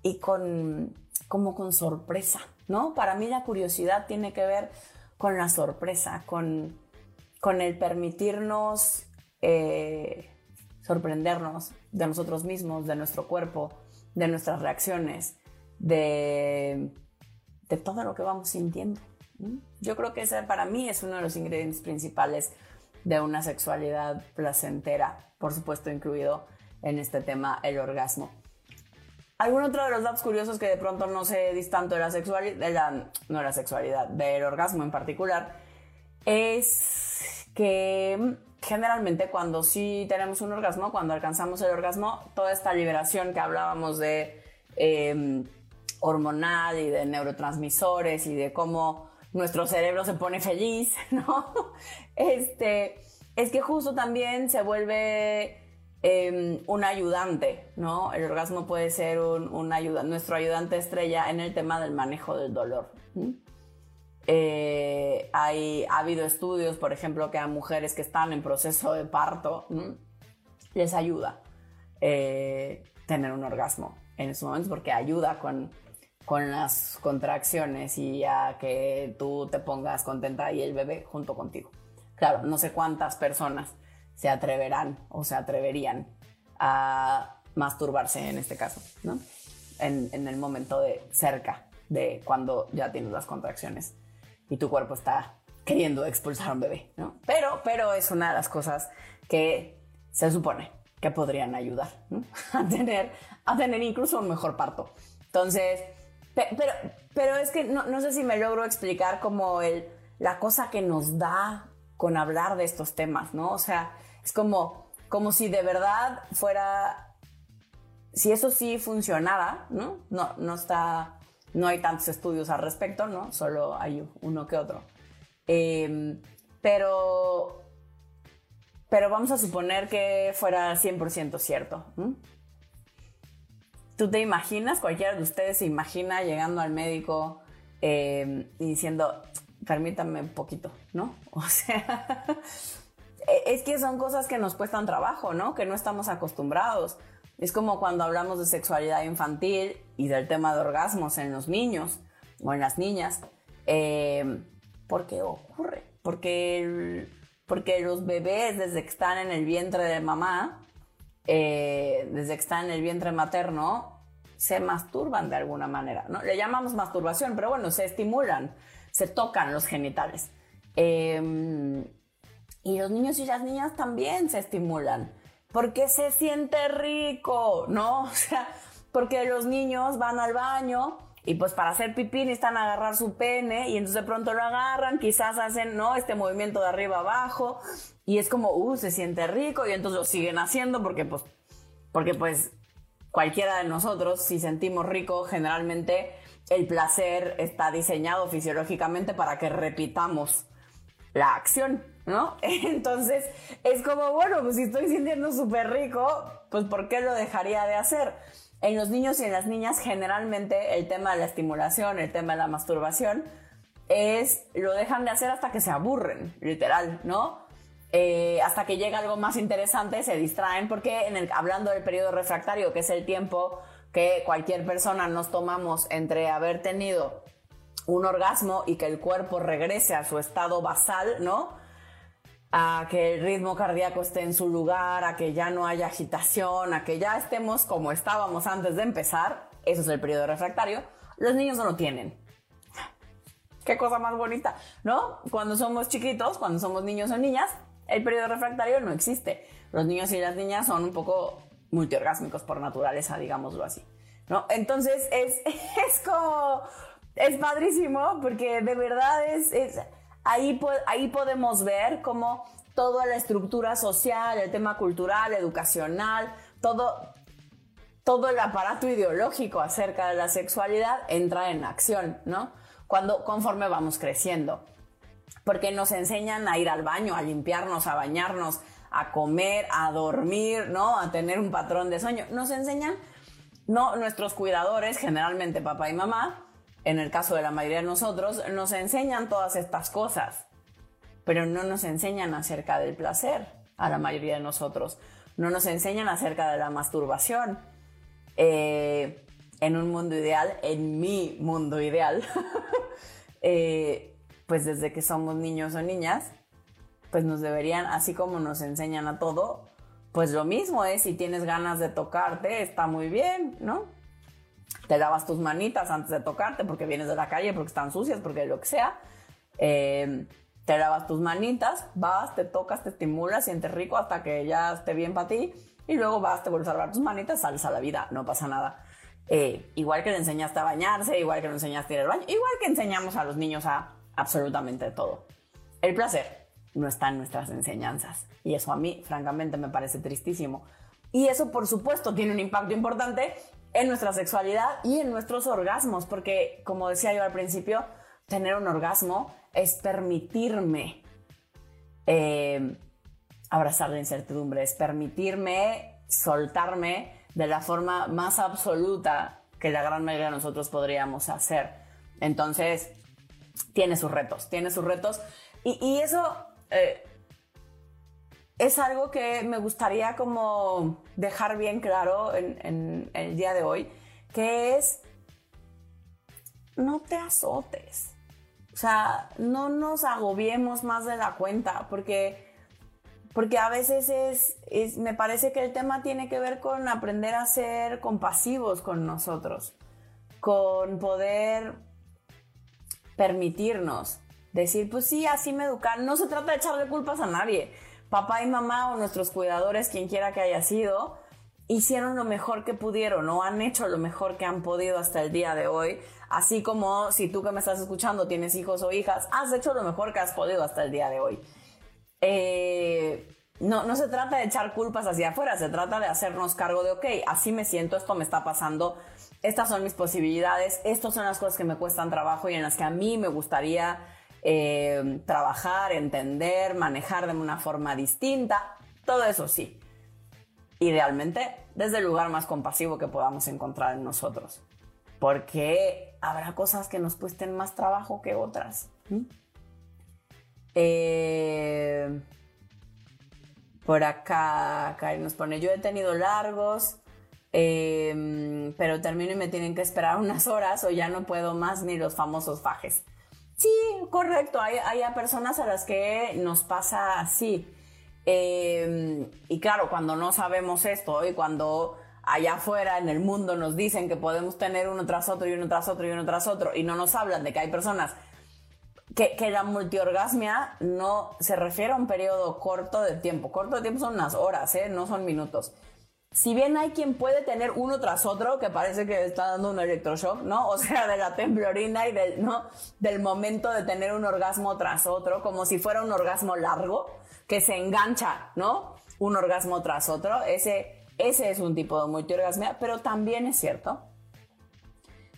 y con como con sorpresa. ¿No? Para mí la curiosidad tiene que ver con la sorpresa, con, el permitirnos eh, sorprendernos de nosotros mismos, de nuestro cuerpo, de nuestras reacciones, de, de todo lo que vamos sintiendo. Yo creo que ese para mí es uno de los ingredientes principales de una sexualidad placentera, por supuesto incluido en este tema el orgasmo. Algún otro de los datos curiosos que de pronto no se distanto de la sexualidad, no de la sexualidad, del orgasmo en particular, es que generalmente cuando sí tenemos un orgasmo, cuando alcanzamos el orgasmo, toda esta liberación que hablábamos de em, hormonal y de neurotransmisores y de cómo nuestro cerebro se pone feliz, ¿no? Este, es que justo también se vuelve Em, un ayudante, ¿no? El orgasmo puede ser un, nuestro ayudante estrella en el tema del manejo del dolor. Eh, hay, ha habido estudios, por ejemplo, que a mujeres que están en proceso de parto les ayuda. eh, tener un orgasmo en esos momentos porque ayuda con, con las contracciones y a que tú te pongas contenta y el bebé junto contigo. Claro, no sé cuántas personas se atreverán o se atreverían a masturbarse en este caso, ¿no? En, en el momento de cerca de cuando ya tienes las contracciones y tu cuerpo está queriendo expulsar a un bebé, ¿no? Pero, pero es una de las cosas que se supone que podrían ayudar a, tener, a tener incluso un mejor parto. Entonces, pero, pero es que no, sé si me logro explicar como el, la cosa que nos da con hablar de estos temas, ¿no? O sea, es como, como si de verdad fuera, si eso sí funcionara, ¿no? No, no está, no hay tantos estudios al respecto, ¿no? Solo hay uno que otro. Em, pero pero vamos a suponer que fuera 100% cierto. ¿Tú te imaginas, cualquiera de ustedes se imagina llegando al médico em, y diciendo, permítame un poquito, ¿no? O sea, es que son cosas que nos cuestan trabajo, ¿no? Que no estamos acostumbrados. Es como cuando hablamos de sexualidad infantil y del tema de orgasmos en los niños o en las niñas. Em, ¿Por qué ocurre? Porque porque los bebés desde que están en el vientre de mamá, eh, desde que están en el vientre materno, se masturban de alguna manera, ¿no? Le llamamos masturbación, pero bueno, se estimulan, se tocan los genitales. Em, y los niños y las niñas también se estimulan, porque se siente rico, ¿no? O sea, porque los niños van al baño y pues para hacer pipí necesitan agarrar su pene y entonces de pronto lo agarran, quizás hacen, ¿no? Este movimiento de arriba abajo y es como, uh, se siente rico y entonces lo siguen haciendo porque pues, porque pues cualquiera de nosotros, si sentimos rico, generalmente el placer está diseñado fisiológicamente para que repitamos la acción, ¿no? Entonces es como, bueno, pues si estoy sintiendo súper rico, pues ¿por qué lo dejaría de hacer? En los niños y en las niñas generalmente el tema de la estimulación, el tema de la masturbación, es lo dejan de hacer hasta que se aburren, literal, ¿no? Eh, hasta que llega algo más interesante, se distraen, porque en hablando del periodo refractario, que es el tiempo que cualquier persona nos tomamos entre haber tenido un orgasmo y que el cuerpo regrese a su estado basal, ¿no? A que el ritmo cardíaco esté en su lugar, a que ya no haya agitación, a que ya estemos como estábamos antes de empezar, eso es el periodo refractario, los niños no lo tienen. Qué cosa más bonita, ¿no? Cuando somos chiquitos, cuando somos niños o niñas, el periodo refractario no existe. Los niños y las niñas son un poco multiorgásmicos por naturaleza, digámoslo así, ¿no? Entonces es, es como, es padrísimo porque de verdad es ahí, ahí podemos ver cómo toda la estructura social, el tema cultural, educacional, todo, todo el aparato ideológico acerca de la sexualidad entra en acción, ¿no? Cuando, conforme vamos creciendo. Porque nos enseñan a ir al baño, a limpiarnos, a bañarnos, a comer, a dormir, ¿no? A tener un patrón de sueño. Nos enseñan, no, nuestros cuidadores, generalmente papá y mamá, en el caso de la mayoría de nosotros, nos enseñan todas estas cosas, pero no nos enseñan acerca del placer a la mayoría de nosotros. No nos enseñan acerca de la masturbación. Eh, en un mundo ideal, en mi mundo ideal, eh, pues desde que somos niños o niñas, pues nos deberían, así como nos enseñan a todo, pues lo mismo es, si tienes ganas de tocarte, está muy bien, ¿no? Te lavas tus manitas antes de tocarte porque vienes de la calle, porque están sucias, porque lo que sea. Eh, te lavas tus manitas, vas, te tocas, te estimulas, sientes rico hasta que ya esté bien para ti. Y luego vas, te vuelves a lavar tus manitas, sales a la vida, no pasa nada. Eh, igual que le enseñaste a bañarse, igual que le enseñaste a ir al baño, igual que enseñamos a los niños a absolutamente todo. El placer no está en nuestras enseñanzas. Y eso a mí, francamente, me parece tristísimo. Y eso, por supuesto, tiene un impacto importante en nuestra sexualidad y en nuestros orgasmos, porque como decía yo al principio, tener un orgasmo es permitirme eh, abrazar la incertidumbre, es permitirme soltarme de la forma más absoluta que la gran mayoría de nosotros podríamos hacer. Entonces, tiene sus retos, tiene sus retos. Y, eso, eh, es algo que me gustaría como dejar bien claro en, el día de hoy, que es no te azotes. O sea, no nos agobiemos más de la cuenta, porque, porque a veces es, me parece que el tema tiene que ver con aprender a ser compasivos con nosotros, con poder permitirnos decir, pues sí, así me educan. No se trata de echarle culpas a nadie. Papá y mamá o nuestros cuidadores, quien quiera que haya sido, hicieron lo mejor que pudieron o han hecho lo mejor que han podido hasta el día de hoy. Así como si tú que me estás escuchando tienes hijos o hijas, has hecho lo mejor que has podido hasta el día de hoy. Eh, no, no se trata de echar culpas hacia afuera, se trata de hacernos cargo de, ok, así me siento, esto me está pasando, estas son mis posibilidades, estas son las cosas que me cuestan trabajo y en las que a mí me gustaría eh, trabajar, entender, manejar de una forma distinta, todo eso sí idealmente desde el lugar más compasivo que podamos encontrar en nosotros. Porque habrá cosas que nos cuesten más trabajo que otras. Eh, por acá, Karen nos pone, yo he tenido largos, em, pero termino y me tienen que esperar unas horas o ya no puedo más ni los famosos fajes. Sí, correcto, hay, hay personas a las que nos pasa así. Em, y claro, cuando no sabemos esto y cuando allá afuera en el mundo nos dicen que podemos tener uno tras otro y uno tras otro y uno tras otro y no nos hablan de que hay personas que, que la multiorgasmia no se refiere a un periodo corto de tiempo. Corto de tiempo son unas horas, ¿eh? no son minutos. Si bien hay quien puede tener uno tras otro, que parece que está dando un electroshock, ¿no? O sea, de la temblorina y del, ¿no? del momento de tener un orgasmo tras otro, como si fuera un orgasmo largo que se engancha, ¿no? Un orgasmo tras otro. Ese, ese es un tipo de multiorgasmia, pero también es cierto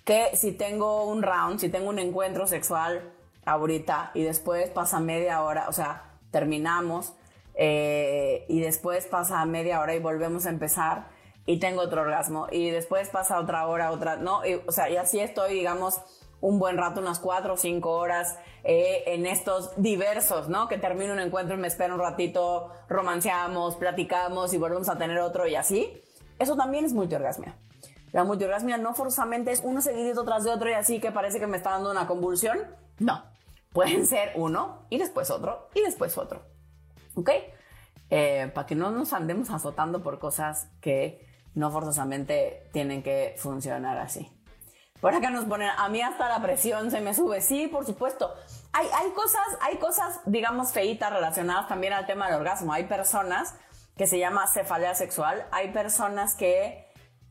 que si tengo un round, si tengo un encuentro sexual ahorita y después pasa media hora, o sea, terminamos eh, y después pasa media hora y volvemos a empezar y tengo otro orgasmo y después pasa otra hora, otra, ¿no? o sea, y así estoy, digamos, un buen rato, unas cuatro o cinco horas eh, en estos diversos, ¿no? Que termino un encuentro y me espero un ratito, romanceamos, platicamos y volvemos a tener otro y así. Eso también es multiorgasmia. La multiorgasmia no forzosamente es uno seguidito tras de otro y así que parece que me está dando una convulsión. No. Pueden ser uno y después otro y después otro. ¿Ok? Eh, para que no nos andemos azotando por cosas que no forzosamente tienen que funcionar así. Por acá nos ponen, a mí hasta la presión se me sube. Sí, por supuesto. Hay, hay cosas, hay cosas, digamos, feitas relacionadas también al tema del orgasmo. Hay personas que se llama cefalea sexual. Hay personas que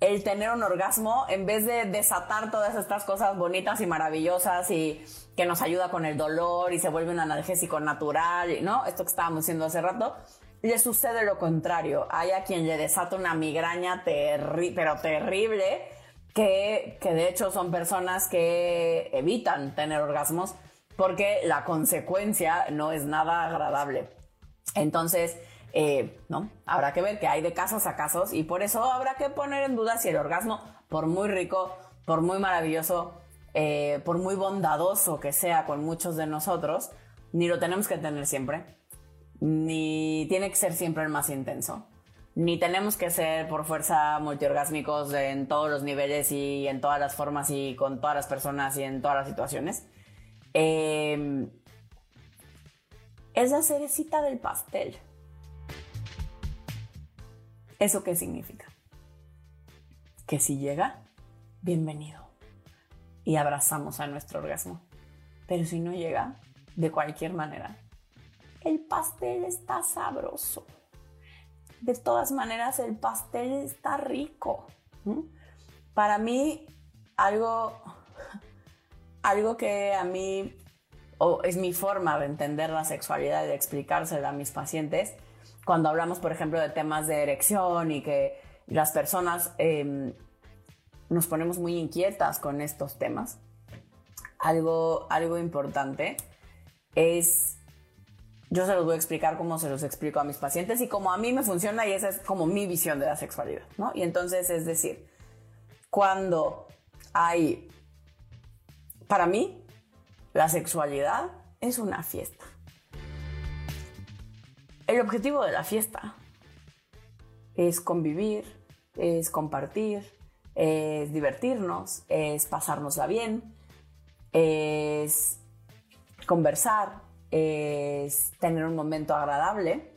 el tener un orgasmo, en vez de desatar todas estas cosas bonitas y maravillosas y que nos ayuda con el dolor y se vuelve un analgésico natural, ¿no? Esto que estábamos diciendo hace rato, le sucede lo contrario. Hay a quien le desata una migraña pero terrible que, de hecho son personas que evitan tener orgasmos porque la consecuencia no es nada agradable. Entonces, eh, ¿no? Habrá que ver que hay de casos a casos y por eso habrá que poner en duda si el orgasmo, por muy rico, por muy maravilloso, eh, por muy bondadoso que sea con muchos de nosotros, ni lo tenemos que tener siempre, ni tiene que ser siempre el más intenso ni tenemos que ser por fuerza multiorgásmicos en todos los niveles y en todas las formas y con todas las personas y en todas las situaciones. Em, es la cerecita del pastel. ¿Eso qué significa? Que si llega, bienvenido. Y abrazamos a nuestro orgasmo. Pero si no llega, de cualquier manera, el pastel está sabroso de todas maneras el pastel está rico. Para mí, algo, algo que a mí o es mi forma de entender la sexualidad y de explicársela a mis pacientes, cuando hablamos, por ejemplo, de temas de erección y que las personas em, nos ponemos muy inquietas con estos temas, algo, algo importante es yo se los voy a explicar como se los explico a mis pacientes y como a mí me funciona y esa es como mi visión de la sexualidad, ¿no? Y entonces es decir, cuando hay, para mí, la sexualidad es una fiesta. El objetivo de la fiesta es convivir, es compartir, es divertirnos, es pasárnosla bien, es conversar, es tener un momento agradable,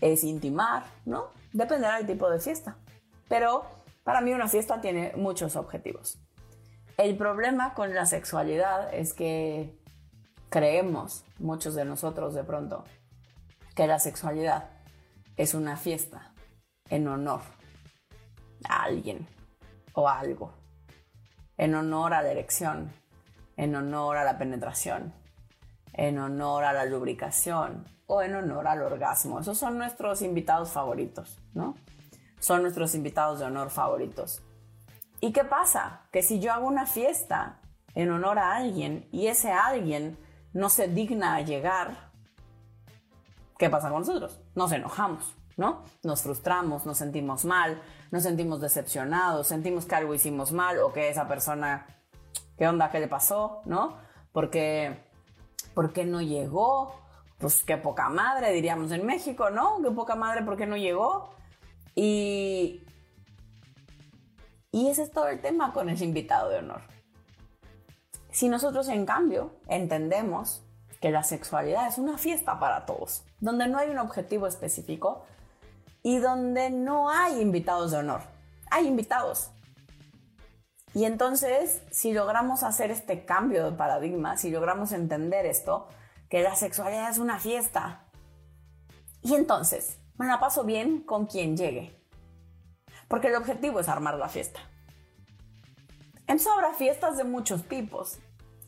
es intimar, ¿no? Dependerá del tipo de fiesta. Pero para mí una fiesta tiene muchos objetivos. El problema con la sexualidad es que creemos, muchos de nosotros de pronto, que la sexualidad es una fiesta en honor a alguien o algo, en honor a la erección, en honor a la penetración, en honor a la lubricación o en honor al orgasmo. Esos son nuestros invitados favoritos, ¿no? Son nuestros invitados de honor favoritos. ¿Y qué pasa? Que si yo hago una fiesta en honor a alguien y ese alguien no se digna a llegar, ¿qué pasa con nosotros? Nos enojamos, ¿no? Nos frustramos, nos sentimos mal, nos sentimos decepcionados, sentimos que algo hicimos mal o que esa persona, ¿qué onda? ¿Qué le pasó? ¿No? Porque, ¿por qué no llegó? Pues qué poca madre, diríamos en México, ¿no? Qué poca madre, ¿por qué no llegó? Y, y ese es todo el tema con ese invitado de honor. Si nosotros, en cambio, entendemos que la sexualidad es una fiesta para todos, donde no hay un objetivo específico y donde no hay invitados de honor, hay invitados. Y entonces, si logramos hacer este cambio de paradigma, si logramos entender esto, que la sexualidad es una fiesta, y entonces me la paso bien con quien llegue, porque el objetivo es armar la fiesta. Entonces habrá fiestas de muchos tipos.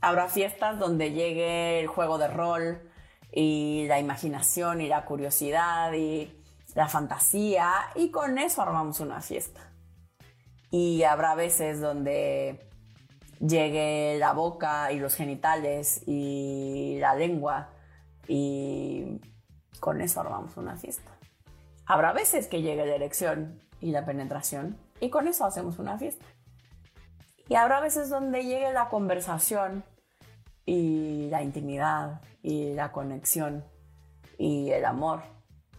Habrá fiestas donde llegue el juego de rol y la imaginación y la curiosidad y la fantasía y con eso armamos una fiesta. Y habrá veces donde llegue la boca y los genitales y la lengua y con eso armamos una fiesta. Habrá veces que llegue la erección y la penetración y con eso hacemos una fiesta. Y habrá veces donde llegue la conversación y la intimidad y la conexión y el amor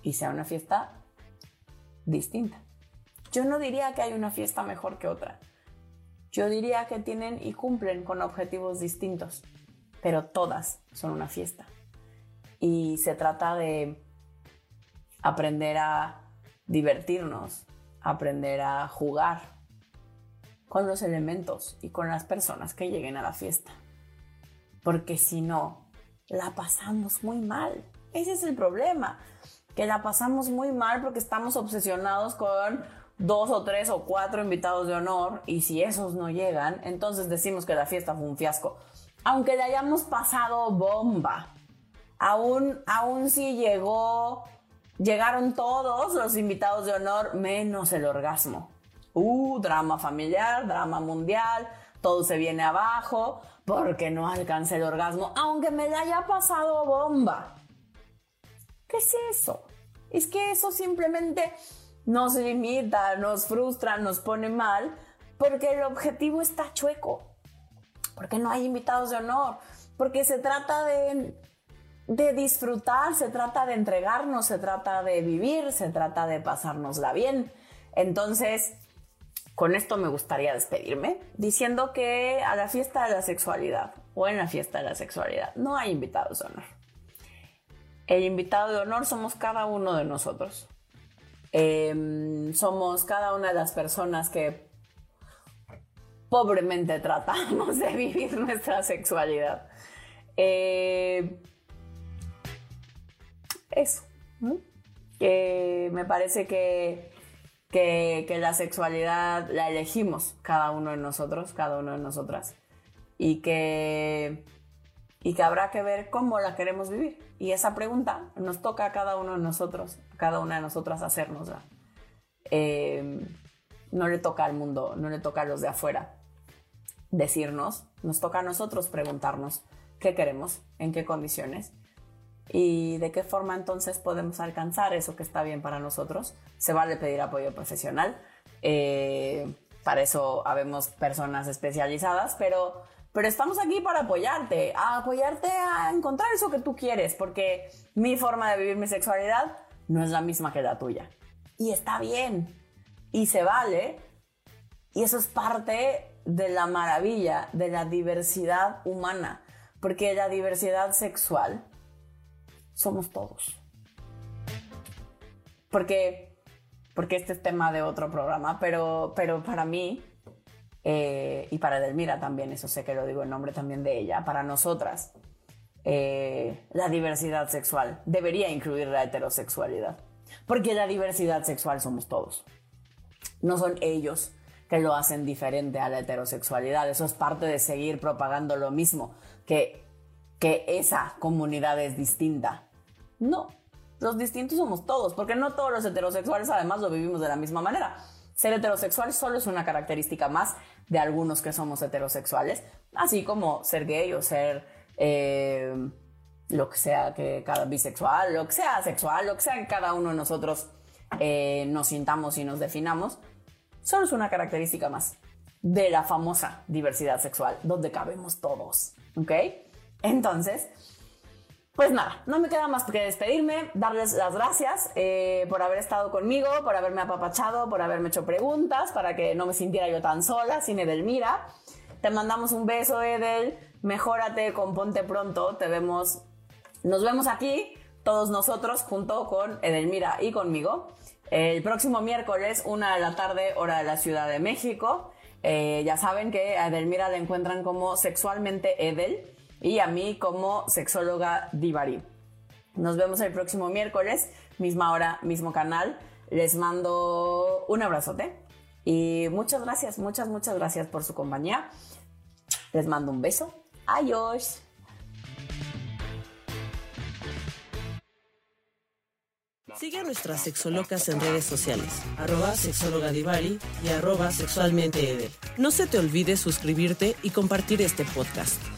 y sea una fiesta distinta. Yo no diría que hay una fiesta mejor que otra. Yo diría que tienen y cumplen con objetivos distintos, pero todas son una fiesta. Y se trata de aprender a divertirnos, aprender a jugar, con los elementos y con las personas que lleguen a la fiesta. Porque si no, la pasamos muy mal. Ese es el problema, que la pasamos muy mal porque estamos obsesionados con dos o tres o cuatro invitados de honor y si esos no llegan, entonces decimos que la fiesta fue un fiasco. Aunque le hayamos pasado bomba, aún, aún si llegó, llegaron todos los invitados de honor menos el orgasmo. Uh, drama familiar, drama mundial, todo se viene abajo porque no alcancé el orgasmo, aunque me la haya pasado bomba. ¿Qué es eso? Es que eso simplemente nos limita, nos frustra, nos pone mal, porque el objetivo está chueco, porque no hay invitados de honor, porque se trata de, de disfrutar, se trata de entregarnos, se trata de vivir, se trata de pasárnosla bien. Entonces, con esto me gustaría despedirme diciendo que a la fiesta de la sexualidad o en la fiesta de la sexualidad no hay invitados de honor. El invitado de honor somos cada uno de nosotros. Em, somos cada una de las personas que pobremente tratamos de vivir nuestra sexualidad. Eh, eso. me parece que que, la sexualidad la elegimos cada uno de nosotros, cada uno de nosotras, y que, y que habrá que ver cómo la queremos vivir. Y esa pregunta nos toca a cada uno de nosotros, a cada una de nosotras hacernosla. Eh, no le toca al mundo, no le toca a los de afuera decirnos, nos toca a nosotros preguntarnos qué queremos, en qué condiciones y de qué forma entonces podemos alcanzar eso que está bien para nosotros. Se vale pedir apoyo profesional. Eh, para eso habemos personas especializadas, pero, pero estamos aquí para apoyarte, a apoyarte a encontrar eso que tú quieres, porque mi forma de vivir mi sexualidad no es la misma que la tuya. Y está bien, y se vale, y eso es parte de la maravilla de la diversidad humana, porque la diversidad sexual somos todos. Porque, porque este es tema de otro programa, pero, pero para mí eh, y para Delmira también, eso sé que lo digo en nombre también de ella, para nosotras, eh, la diversidad sexual debería incluir la heterosexualidad, porque la diversidad sexual somos todos. No son ellos que lo hacen diferente a la heterosexualidad, eso es parte de seguir propagando lo mismo, que, que esa comunidad es distinta. No, los distintos somos todos, porque no todos los heterosexuales además lo vivimos de la misma manera. Ser heterosexual solo es una característica más de algunos que somos heterosexuales, así como ser gay o ser eh, lo que sea que cada bisexual, lo que sea sexual, lo que sea que cada uno de nosotros eh, nos sintamos y nos definamos, solo es una característica más de la famosa diversidad sexual, donde cabemos todos, ¿ok? Entonces, pues nada, no me queda más que despedirme, darles las gracias eh, por haber estado conmigo, por haberme apapachado, por haberme hecho preguntas, para que no me sintiera yo tan sola sin Edelmira. Te mandamos un beso, Edel. Mejórate, componte pronto. Te vemos, nos vemos aquí, todos nosotros, junto con Edelmira y conmigo. El próximo miércoles, una de la tarde, hora de la Ciudad de México. Eh, ya saben que a Edelmira la encuentran como sexualmente Edel y a mí como sexóloga Divari. Nos vemos el próximo miércoles, misma hora, mismo canal. Les mando un abrazote y muchas gracias, muchas, muchas gracias por su compañía. Les mando un beso. Adiós. Sigue a nuestras sexolocas en redes sociales, arroba sexóloga Divari y arroba sexualmente No se te olvide suscribirte y compartir este podcast.